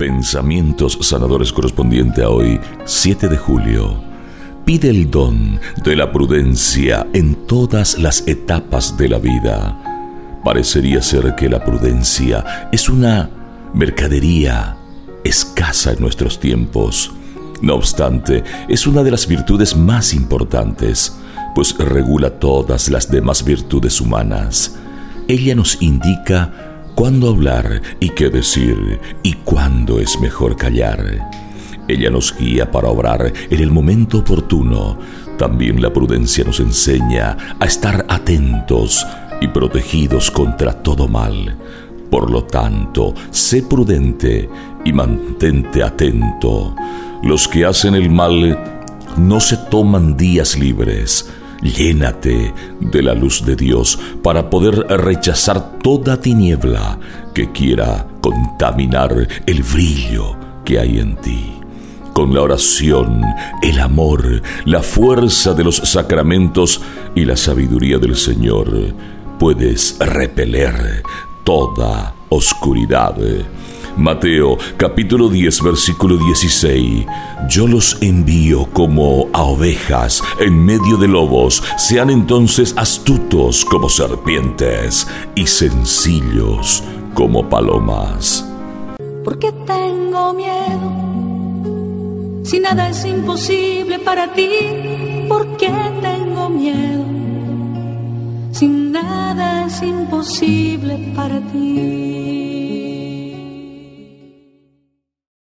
Pensamientos sanadores correspondiente a hoy, 7 de julio. Pide el don de la prudencia en todas las etapas de la vida. Parecería ser que la prudencia es una mercadería escasa en nuestros tiempos. No obstante, es una de las virtudes más importantes, pues regula todas las demás virtudes humanas. Ella nos indica cuándo hablar y qué decir y cuándo es mejor callar. Ella nos guía para obrar en el momento oportuno. También la prudencia nos enseña a estar atentos y protegidos contra todo mal. Por lo tanto, sé prudente y mantente atento. Los que hacen el mal no se toman días libres Llénate de la luz de Dios para poder rechazar toda tiniebla que quiera contaminar el brillo que hay en ti. Con la oración, el amor, la fuerza de los sacramentos y la sabiduría del Señor, puedes repeler toda oscuridad. Mateo capítulo 10 versículo 16. Yo los envío como a ovejas en medio de lobos. Sean entonces astutos como serpientes y sencillos como palomas. ¿Por qué tengo miedo? Si nada es imposible para ti, ¿por qué tengo miedo? Si nada es imposible para ti.